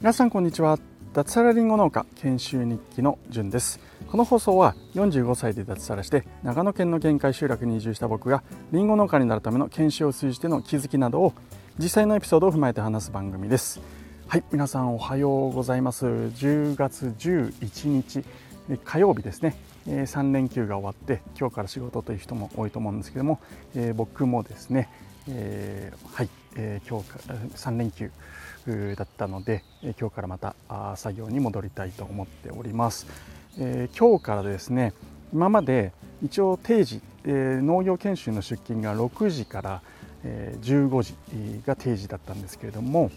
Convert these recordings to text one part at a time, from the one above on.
皆さんこんにちは。脱サラリンゴ農家研修日記のじゅんです。この放送は45歳で脱サラして長野県の限界集落に移住した僕がリンゴ農家になるための研修を通じての気づきなどを実際のエピソードを踏まえて話す番組です。はい皆さんおはようございます。10月11日火曜日ですね。3連休が終わって今日から仕事という人も多いと思うんですけども、僕もですね、えー、はい、えー、今日3連休だったので今日からまた作業に戻りたいと思っております、えー、今日からですね今まで一応定時、えー、農業研修の出勤が6時から、えー、15時が定時だったんですけれども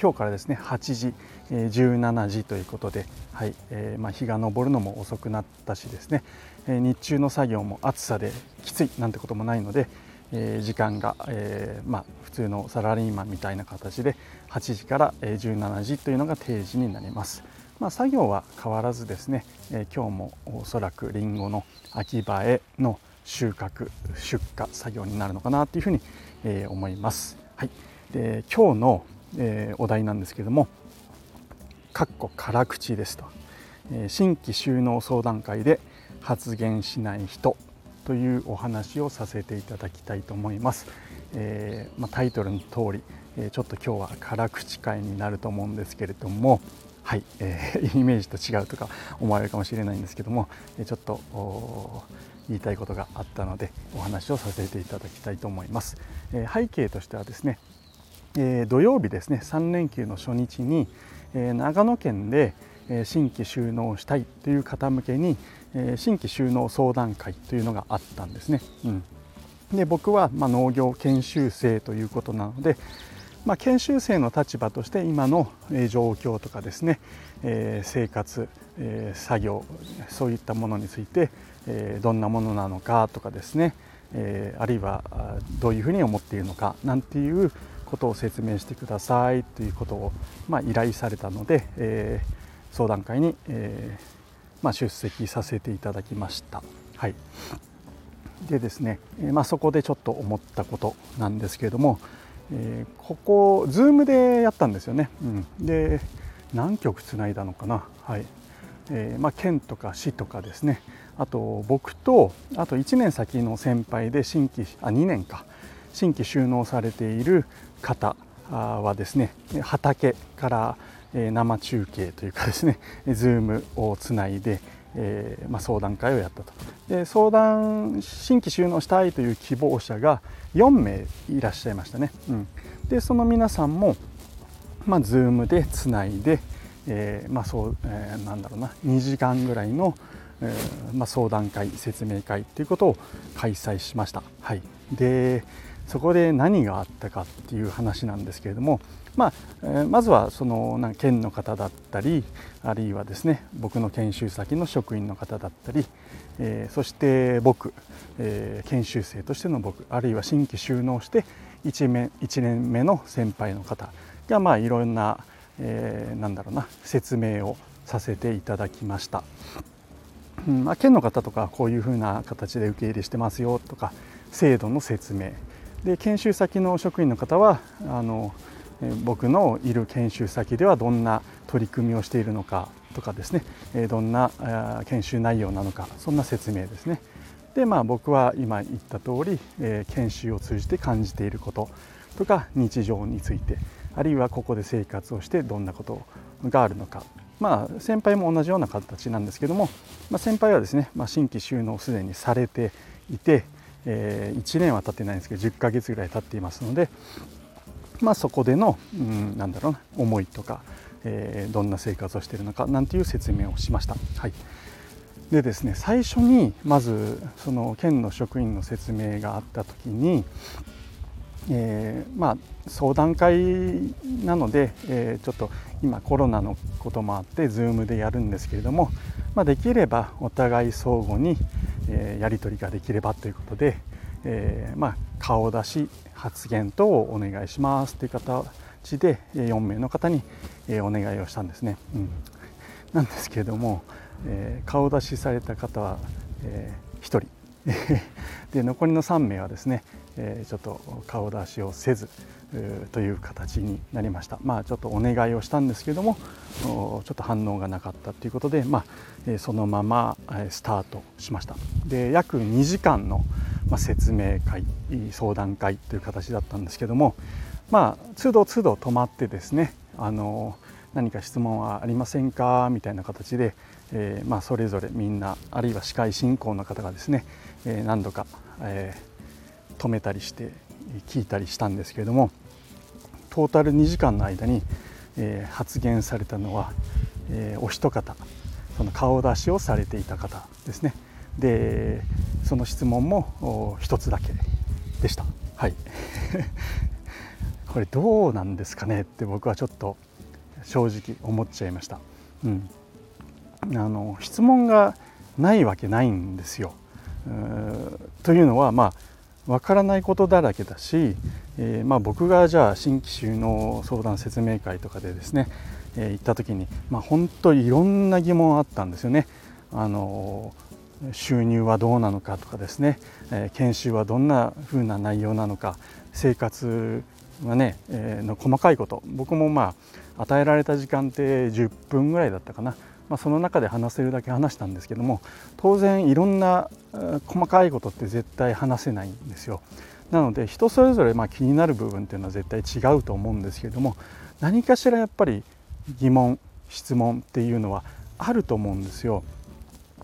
今日からですね8時、えー、17時ということで、はいえーまあ、日が昇るのも遅くなったしですね、えー、日中の作業も暑さできついなんてこともないので、え、時間が、えーまあ、普通のサラリーマンみたいな形で8時から17時というのが定時になります。まあ、作業は変わらずですね、えー、今日もおそらくりんごの秋葉えの収穫出荷作業になるのかなというふうに、えー、思います。はい、で今日の、えー、お題なんですけども「かっこ辛口ですと」えー、新規収納相談会で発言しない人というお話をさせていただきたいと思います。えー、まあ、タイトルの通り、えちょっと今日は辛口会になると思うんですけれども、はい、えー、イメージと違うとか思われるかもしれないんですけども、えちょっと言いたいことがあったのでお話をさせていただきたいと思います。え背景としてはですね、え土曜日ですね3連休の初日に、え長野県で新規収納したいという方向けにえ新規収納相談会というのがあったんですね。うん、で僕はま農業研修生ということなので、まあ、研修生の立場として今の状況とかですね、え、生活、え、作業そういったものについて、え、どんなものなのかとかですね、えあるいはどういうふうに思っているのかなんていうことを説明してくださいということを、ま、依頼されたので、え相談会に、えまあ、出席させていただきました。はい。でですね、まあ、そこでちょっと思ったことなんですけれども、えー、ここ Zoom でやったんですよね、うん、で何曲つないだのかな。はい、えー、まあ、県とか市とかですね。あと僕とあと1年先の先輩で新規あ2年か。新規収納されている方はですね畑から生中継というかですね Zoom をつないでえ、ま、相談会をやったと。で相談新規収納したいという希望者が4名いらっしゃいましたね、うん、でその皆さんも、まあ、Zoom でつないで、え、まあそうえー、なんだろうな2時間ぐらいの、え、まあ、相談会説明会ということを開催しました、はい、でそこで何があったかっていう話なんですけれども、まあえー、まずはそのな県の方だったりあるいはですね僕の研修先の職員の方だったり、えー、そして僕、えー、研修生としての僕あるいは新規収納して 1, 年 ,1 年目の先輩の方がまあいろんな、えー、なんだろうな説明をさせていただきました。うんまあ、県の方とかこういうふうな形で受け入れしてますよとか制度の説明で研修先の職員の方はあの僕のいる研修先ではどんな取り組みをしているのかとかですねどんな研修内容なのかそんな説明ですね。でまあ僕は今言った通り研修を通じて感じていることとか日常についてあるいはここで生活をしてどんなことがあるのか。まあ先輩も同じような形なんですけども、まあ、先輩はですね、まあ、新規収納をすでにされていて、え、1年は経ってないんですけど10ヶ月ぐらい経っていますのでまあ、そこでの、うん、なんだろうな思いとか、えー、どんな生活をしているのかなんていう説明をしました。はいでですね最初にまずその県の職員の説明があった時に、えー、まあ、相談会なので、えー、ちょっと今コロナのこともあって Zoom でやるんですけれども、まあ、できればお互い相互に、え、やり取りができればということで、えまあ、顔出し発言等をお願いしますという形で4名の方にお願いをしたんですね。うん、なんですけれども、えー、顔出しされた方は、えー、1人 で残りの3名はですね、えー、ちょっと顔出しをせずという形になりました。まあちょっとお願いをしたんですけどもちょっと反応がなかったということで、まあ、そのままスタートしました。で約2時間の説明会相談会という形だったんですけどもまあ都度都度止まってですねあの何か質問はありませんか？みたいな形で、えー、まあ、それぞれみんなあるいは司会進行の方がですね、え、何度か、えー、止めたりして聞いたりしたんですけれどもトータル2時間の間に、え発言されたのは、えお一方その顔出しをされていた方ですねでその質問も一つだけでした。はい これどうなんですかね？って僕はちょっと正直思っちゃいました。うん、あの質問がないわけないんですよ。というのはまあ分からないことだらけだし、えー、まあ、僕がじゃあ新規収納相談説明会とかでですね、えー、行った時に、まあ、本当いろんな疑問あったんですよね。あの収入はどうなのかとかですね、えー、研修はどんな風な内容なのか生活はね、え、の細かいこと僕もまあ与えられた時間って10分ぐらいだったかなまあ、その中で話せるだけ話したんですけども当然いろんな細かいことって絶対話せないんですよ。なので人それぞれま気になる部分っていうのは絶対違うと思うんですけども何かしらやっぱり疑問質問っていうのはあると思うんですよ。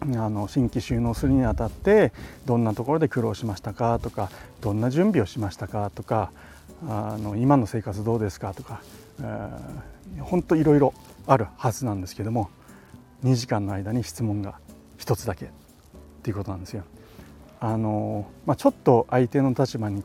あの新規収納するにあたってどんなところで苦労しましたか？とかどんな準備をしましたか？とかあの今の生活どうですか？とか本当いろいろあるはずなんですけども2時間の間に質問が1つだけっていうことなんですよ。あのまあ、ちょっと相手の立場に、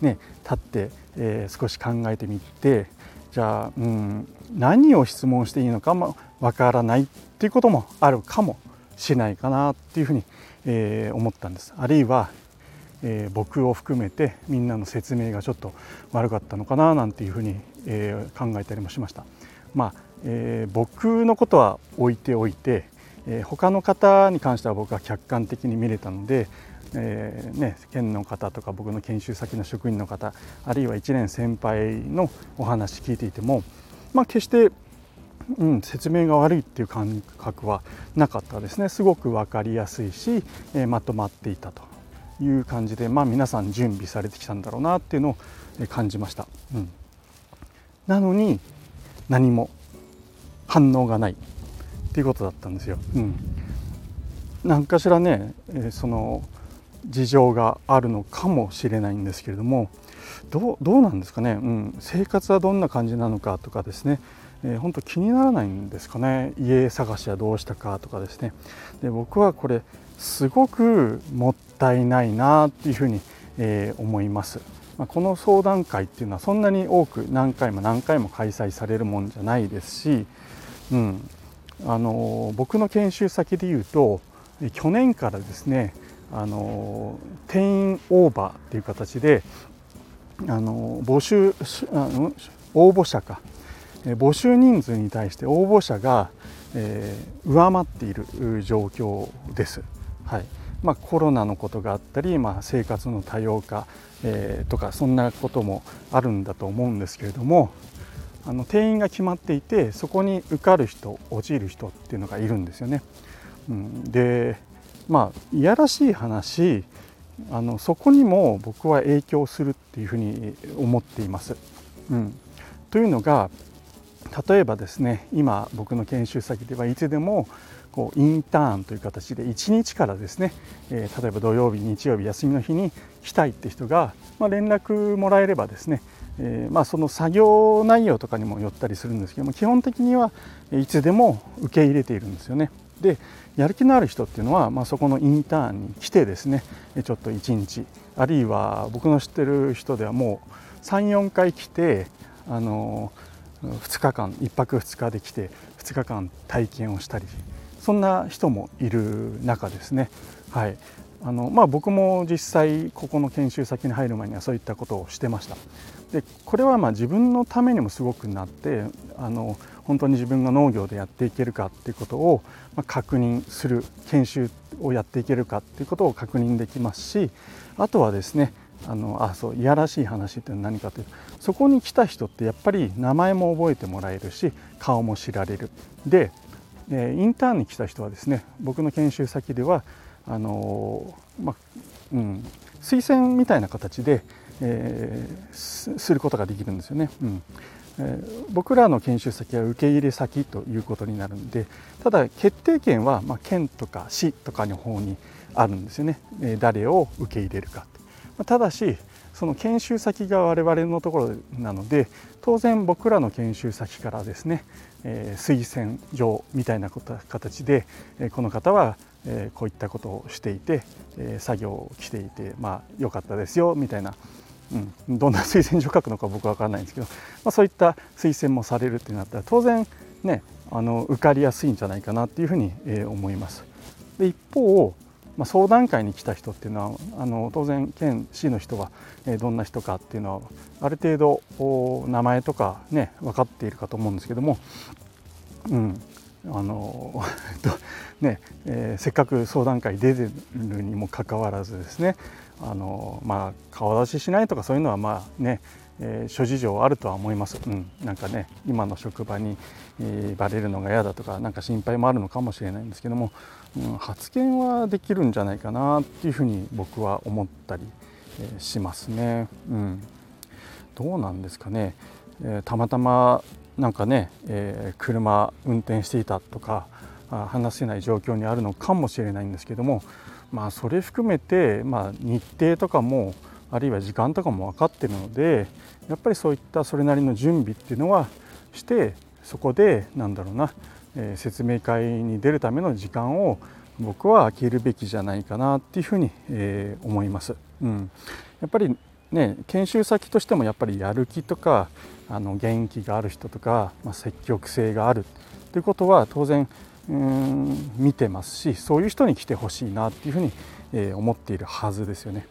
ね、立って、えー、少し考えてみてじゃあ、うん、何を質問していいのかもわからないっていうこともあるかもしれないかなっていうふうに、えー、思ったんです。あるいは、えー、僕を含めてみんなの説明がちょっと悪かったのかななんていうふうに、え考えたりもしました。まあえー、僕のことは置いておいて、えー、他の方に関しては僕は客観的に見れたので、えーね、県の方とか僕の研修先の職員の方あるいは1年先輩のお話聞いていても、まあ、決して、うん、説明が悪いっていう感覚はなかったですねすごく分かりやすいし、えー、まとまっていたという感じで、まあ、皆さん準備されてきたんだろうなっていうのを感じました。うん、なのに何も反応がない。っていうことだったんですよ。うん、何かしらね、え、その事情があるのかもしれないんですけれどもどうどうなんですかね、うん、生活はどんな感じなのかとかですね。えー、本当気にならないんですかね。家探しはどうしたかとかですね。で僕はこれすごくもったいないなっていうふうに、えー、思います、まあ、この相談会っていうのはそんなに多く何回も何回も開催されるもんじゃないですしうん、あの僕の研修先でいうと去年からですねあの定員オーバーっていう形であの募集あの応募者か。募集人数に対して応募者が、えー、上回っている状況です。はい。まあ、コロナのことがあったり、まあ、生活の多様化、えー、とかそんなこともあるんだと思うんですけれどもあの定員が決まっていてそこに受かる人落ちる人っていうのがいるんですよね。うん、でまあいやらしい話あのそこにも僕は影響するっていうふうに思っています。うん、というのが例えばですね今僕の研修先ではいつでもこうインターンという形で1日からですね、えー、例えば土曜日日曜日休みの日に来たいって人が、まあ、連絡もらえればですねえー、まあ、その作業内容とかにもよったりするんですけども基本的にはいつでも受け入れているんですよね。でやる気のある人っていうのは、まあ、そこのインターンに来てですねちょっと1日あるいは僕の知ってる人ではもう34回来てあの2日間1泊2日で来て2日間体験をしたりそんな人もいる中ですね、はい、あのまあ、僕も実際ここの研修先に入る前にはそういったことをしてました。でこれはまあ自分のためにもすごくなってあの本当に自分が農業でやっていけるかっていうことを確認する研修をやっていけるかっていうことを確認できますしあとはですねあのあそういやらしい話って何かというとそこに来た人ってやっぱり名前も覚えてもらえるし顔も知られる。で、えインターンに来た人はですね僕の研修先ではあのまうん、推薦みたいな形で、えー、することができるんですよね。うん。えー、僕らの研修先は受け入れ先ということになるんでただ決定権は、まあ、県とか市とかの方にあるんですよね、えー、誰を受け入れるかまあ、ただしその研修先が我々のところなので当然僕らの研修先からですね、え、推薦状みたいな形で、え、この方は、え、こういったことをしていて、え、作業をしていてまあ良かったですよみたいなうん、どんな推薦状書くのか僕は分からないんですけど、まあ、そういった推薦もされるってなったら当然ねあの受かりやすいんじゃないかなっていうふうに、えー、思います。で一方、まあ、相談会に来た人っていうのはあの当然県市の人は、え、どんな人かっていうのはある程度名前とかね分かっているかと思うんですけども、うん、あの ねえー、せっかく相談会出てるにもかかわらずですねあのまあ顔出ししないとかそういうのはまあね、えー、諸事情あるとは思います、うん、なんかね今の職場に、えー、バレるのが嫌だとかなんか心配もあるのかもしれないんですけども、うん、発言はできるんじゃないかなっていうふうに僕は思ったり、えー、しますね、うん、どうなんですかね、えー、たまたまなんかね、えー、車運転していたとか話せない状況にあるのかもしれないんですけどもまあ、それ含めて、まあ、日程とかもあるいは時間とかも分かってるのでやっぱりそういったそれなりの準備っていうのはしてそこでなんだろうな、えー、説明会に出るための時間を僕は空けるべきじゃないかなっていうふうに、えー、思います。うん、やっぱりね研修先としてもやっぱりやる気とかあの元気がある人とか、まあ、積極性があるということは当然うん見てますしそういう人に来てほしいなっていうふうに、えー、思っているはずですよね。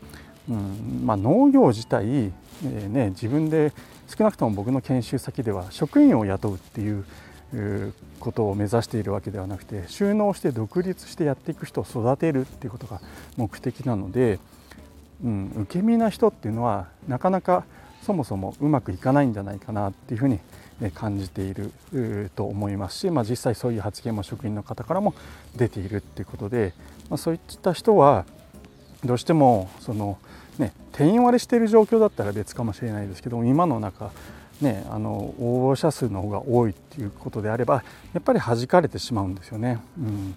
うんまあ、農業自体、えーね、自分で少なくとも僕の研修先では職員を雇うっていうことを目指しているわけではなくて収納して独立してやっていく人を育てるっていうことが目的なので、うん、受け身な人っていうのはなかなかそもそもうまくいかないんじゃないかなっていうふうに感じていると思いますし、まあ、実際そういう発言も職員の方からも出ているっていうことで、まあ、そういった人はどうしてもその、ね、定員割れしている状況だったら別かもしれないですけど今の中ね、あの応募者数の方が多いっていうことであればやっぱり弾かれてしまうんですよね。うん、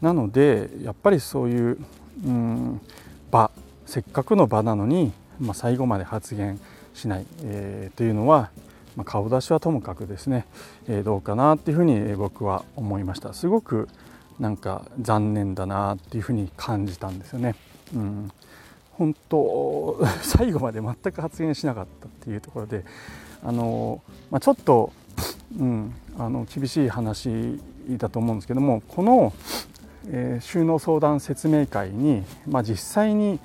なのでやっぱりそういう、うん、場せっかくの場なのに、まあ、最後まで発言しない、えー、というのはまあ、顔出しはともかくですね、えー、どうかなっていうふうに僕は思いましたすごくなんか残念だなっていうふうに感じたんですよね。うん、本当 最後まで全く発言しなかったっていうところであの、まあ、ちょっと、うん、あの厳しい話だと思うんですけどもこの、えー、収納相談説明会に、まあ、実際に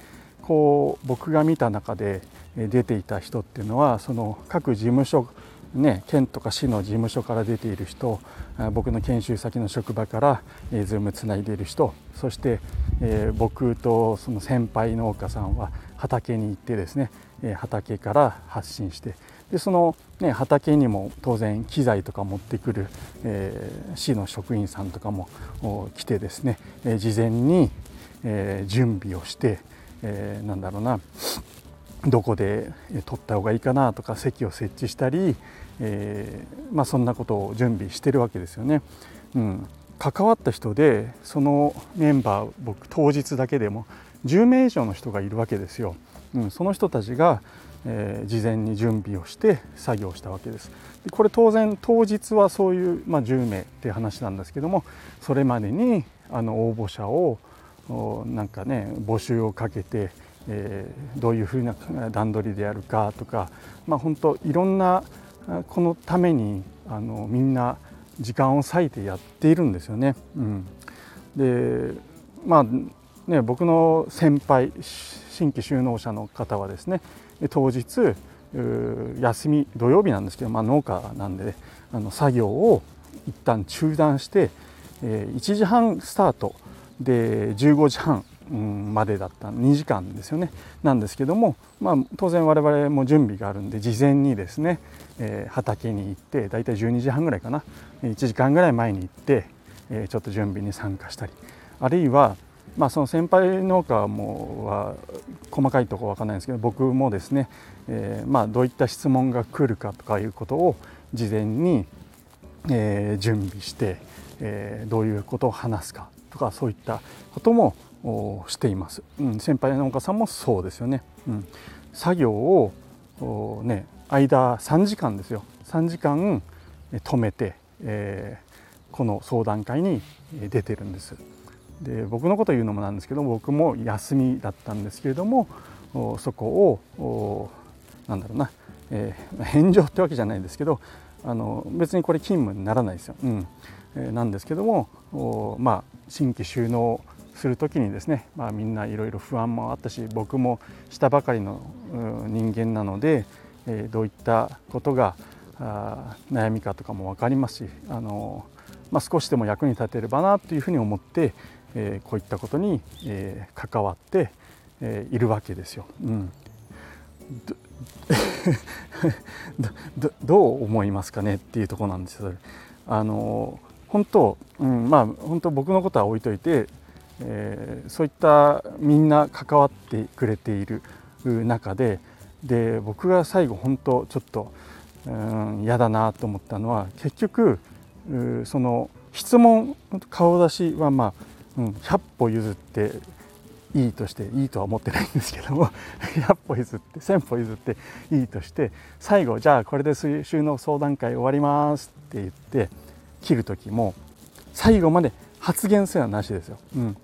こう僕が見た中で出ていた人っていうのはその各事務所ね、県とか市の事務所から出ている人僕の研修先の職場から、えー、ズームつないでいる人そして、えー、僕とその先輩農家さんは畑に行ってですね、畑から発信してでその、ね、畑にも当然機材とか持ってくる、えー、市の職員さんとかも来てですね、事前に、え、準備をして、えー、なんだろうなどこで取った方がいいかなとか席を設置したり、えー、まあ、そんなことを準備してるわけですよね。うん、関わった人でそのメンバー僕当日だけでも10名以上の人がいるわけですよ。うん、その人たちが、えー、事前に準備をして作業したわけです。でこれ当然当日はそういう、まあ、10名っていう話なんですけどもそれまでにあの応募者をなんかね募集をかけてえー、どういうふうな段取りでやるかとか、まあ、本当いろんなこのためにあのみんな時間を割いてやっているんですよね。うん、でまあね僕の先輩新規就農者の方はですね当日休み土曜日なんですけど、まあ、農家なんで、あの作業を一旦中断して、えー、1時半スタートで15時半までだった2時間ですよね。なんですけども、まあ、当然我々も準備があるんで事前にですね、えー、畑に行って大体12時半ぐらいかな1時間ぐらい前に行って、えー、ちょっと準備に参加したりあるいはまあ、その先輩農家もは細かいところ分かんないんですけど僕もですね、えー、まあどういった質問が来るかとかいうことを事前に、え、準備して、え、どういうことを話すかとかそういったこともしています、うん、先輩の農家さんもそうですよね、うん、作業をね間3時間ですよ。3時間止めて、えー、この相談会に出てるんです。で僕のこと言うのもなんですけど僕も休みだったんですけれどもそこをなんだろうな、えー、返上ってわけじゃないですけどあの別にこれ勤務にならないですよ、うん。えー、なんですけどもまあ新規収納する時にですね、まあ、みんないろいろ不安もあったし僕もしたばかりの人間なので、えー、どういったことがあ悩みかとかも分かりますしあの、まあ、少しでも役に立てればなというふうに思って、えー、こういったことに、え、関わって、え、いるわけですよ。うん。どどう思いますかねっていうとこなんですよ。あの本当、うん、まあ本当僕のことは置いといて、えー、そういったみんな関わってくれている中でで僕が最後本当ちょっと嫌だなと思ったのは結局その質問顔出しはまあ、うん、100歩譲っていいとしていいとは思ってないんですけども100歩譲って1000歩譲っていいとして最後じゃあこれで収納相談会終わりますって言って切る時も最後まで発言すらなしですよ。うん、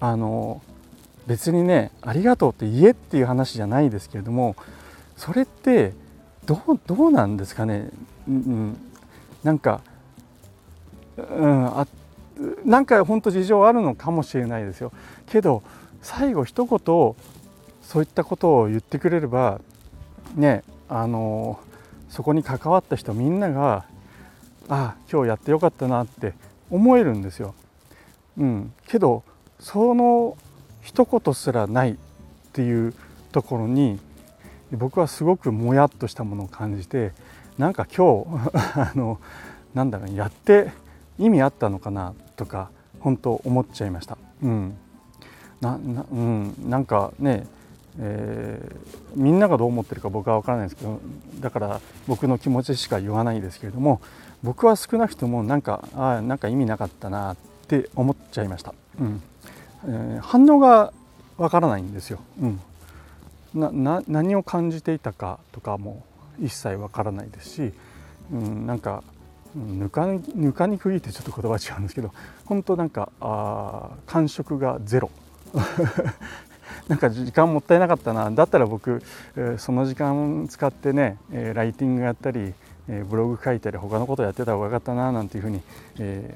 あの別にねありがとうって言えっていう話じゃないですけれどもそれってどうどうなんですかね、うん、なんか、うん、あなんか本当事情あるのかもしれないですよ。けど最後一言そういったことを言ってくれればねあのそこに関わった人みんながああ今日やってよかったなって思えるんですよ。うん、けどその一言すらないっていうところに僕はすごくもやっとしたものを感じてなんか今日 あのなんだろうやって意味あったのかなとか本当思っちゃいました。うんななうん、なんかね、えー、みんながどう思ってるか僕は分からないですけどだから僕の気持ちしか言わないですけれども僕は少なくともなんかあなんか意味なかったなって思っちゃいました、うん。えー、反応が分からないんですよ、うん、なな何を感じていたかとかも一切分からないですし、うん、なんかぬかぬかにくいってちょっと言葉違うんですけど本当なんかあ感触がゼロ。なんか時間もったいなかったなだったら僕、その時間使ってね、ライティングやったり、ブログ書いたり他のことやってた方がよかったななんていうふうに、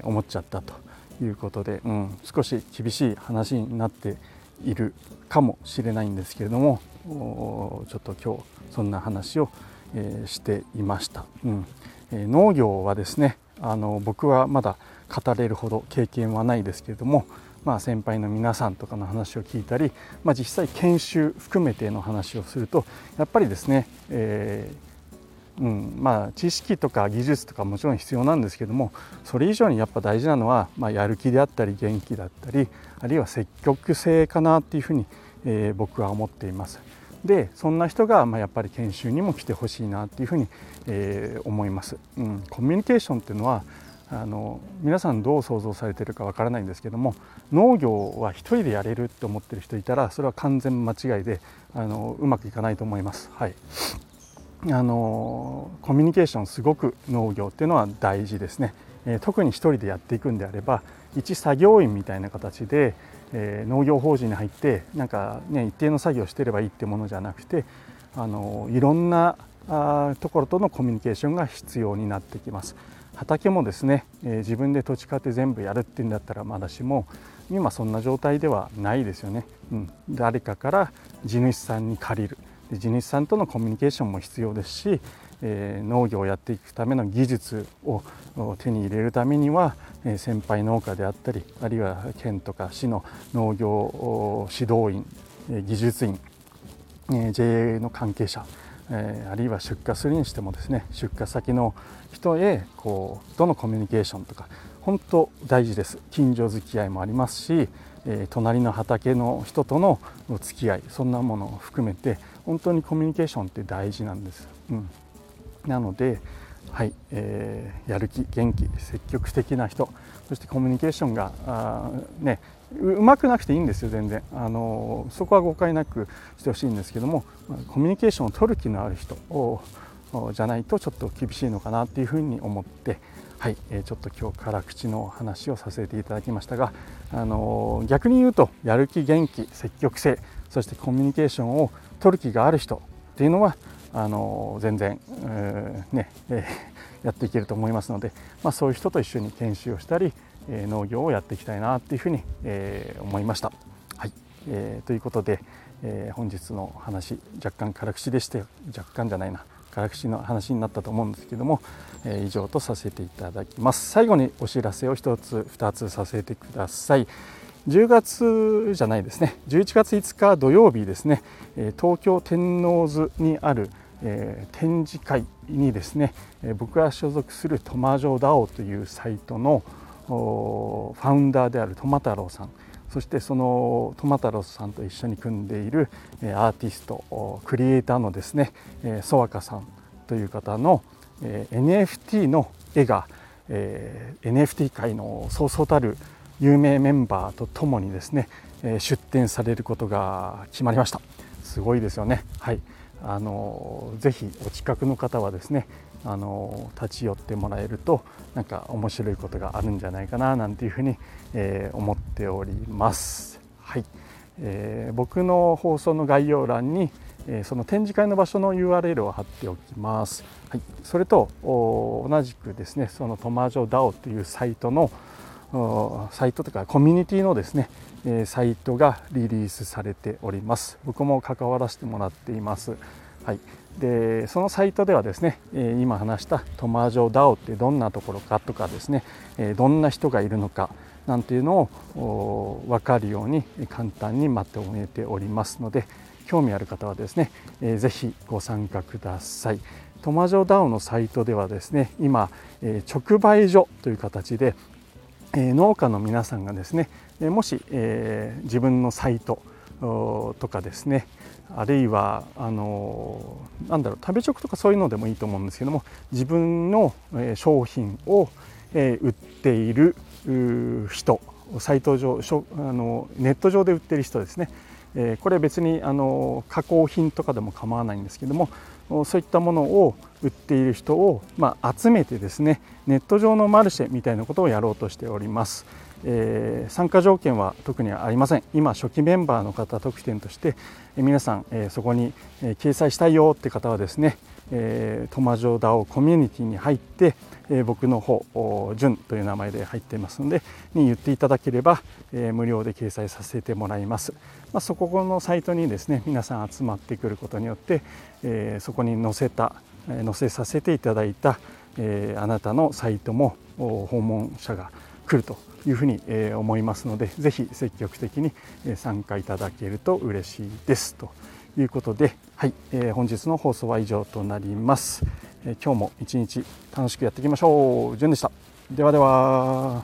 思っちゃったということで、うん、少し厳しい話になっているかもしれないんですけれどもちょっと今日そんな話を、していました。うん農業はですねあの僕はまだ語れるほど経験はないですけれども、まあ、先輩の皆さんとかの話を聞いたり、まあ、実際研修含めての話をするとやっぱりですね、えー、うんまあ、知識とか技術とかもちろん必要なんですけどもそれ以上にやっぱ大事なのは、まあ、やる気であったり元気だったりあるいは積極性かなっていうふうに、えー、僕は思っています。でそんな人が、まあ、やっぱり研修にも来てほしいなっていうふうに、えー、思います、うん。コミュニケーションっていうのはあの皆さんどう想像されてるかわからないんですけども農業は一人でやれるって思ってる人いたらそれは完全間違いであのうまくいかないと思います。はいあのコミュニケーションすごく農業っていうのは大事ですね、えー、特に一人でやっていくんであれば一作業員みたいな形で、えー、農業法人に入ってなんか、ね、一定の作業してればいいってものじゃなくてあのいろんなあところとのコミュニケーションが必要になってきます。畑もですね、えー、自分で土地買って全部やるっていうんだったらまだしも今そんな状態ではないですよね、うん、誰かから地主さんに借りる。地主さんとのコミュニケーションも必要ですし、えー、農業をやっていくための技術を手に入れるためには、えー、先輩農家であったりあるいは県とか市の農業指導員、え、技術員、え、JA の関係者えー、あるいは出荷するにしてもですね出荷先の人へこうとのコミュニケーションとか本当大事です近所付き合いもありますし、えー、隣の畑の人との付き合いそんなものを含めて本当にコミュニケーションって大事なんです。うん、なのではい、えー、やる気元気積極的な人そしてコミュニケーションがあ、ね、うまくなくていいんですよ全然。あのそこは誤解なくしてほしいんですけどもコミュニケーションを取る気のある人じゃないとちょっと厳しいのかなっていうふうに思ってはい、えちょっと今日辛口の話をさせていただきましたが、あの逆に言うとやる気元気積極性そしてコミュニケーションを取る気がある人っていうのはあの全然、ね、えー、やっていけると思いますので、まあ、そういう人と一緒に研修をしたり、え、農業をやっていきたいなっていうふうに、えー、思いました。はい。えー、ということで、えー、本日の話若干辛口でして若干じゃないな。辛口の話になったと思うんですけども、えー、以上とさせていただきます。最後にお知らせを1つ2つさせてください。10月じゃないですね。11月5日土曜日ですね。東京天王洲にある展示会にですね僕が所属するトマジョダオというサイトのファウンダーであるトマ太郎さん。そしてそのトマタロスさんと一緒に組んでいるアーティストクリエイターのですねソワカさんという方の NFT の絵が NFT 界のそうそうたる有名メンバーとともにですね出展されることが決まりました。すごいですよね。はい。あのぜひお近くの方はですねあの立ち寄ってもらえるとなんか面白いことがあるんじゃないかななんていうふうに、えー、思っております。はいえー、僕の放送の概要欄に、えー、その展示会の場所の URL を貼っておきます。はい、それと同じくですねそのトマジョ DAO というサイトのサイトというかコミュニティのですねサイトがリリースされております。僕も関わらせてもらっています。はい、でそのサイトではですね今話したトマジョ DAO ってどんなところかとかですねどんな人がいるのかなんていうのを分かるように簡単にまとめておりますので興味ある方はですね是非ご参加ください。トマジョ DAO のサイトではですね今直売所という形で農家の皆さんがですねもし自分のサイトとかですねあるいはあのなんだろう食べ直とかそういうのでもいいと思うんですけども自分の商品を売っている人サイト上あのネット上で売ってる人ですね。これ別にあの加工品とかでも構わないんですけどもそういったものを売っている人を、まあ、集めてですねネット上のマルシェみたいなことをやろうとしております。えー、参加条件は特にありません。今初期メンバーの方特典として、えー、皆さん、えー、そこに、え掲載したいよって方はですね、えー、トマジョダオコミュニティに入って、え僕の方ジュンという名前で入っていますのでに言っていただければ、え無料で掲載させてもらいます、まあ、そこのサイトにですね皆さん集まってくることによって、えそこに載せた載せさせていただいた、えあなたのサイトも訪問者が来るというふうに思いますのでぜひ積極的に参加いただけると嬉しいです。ということで、はいえ本日の放送は以上となります、え今日も一日楽しくやっていきましょう。じゅんでした。ではでは。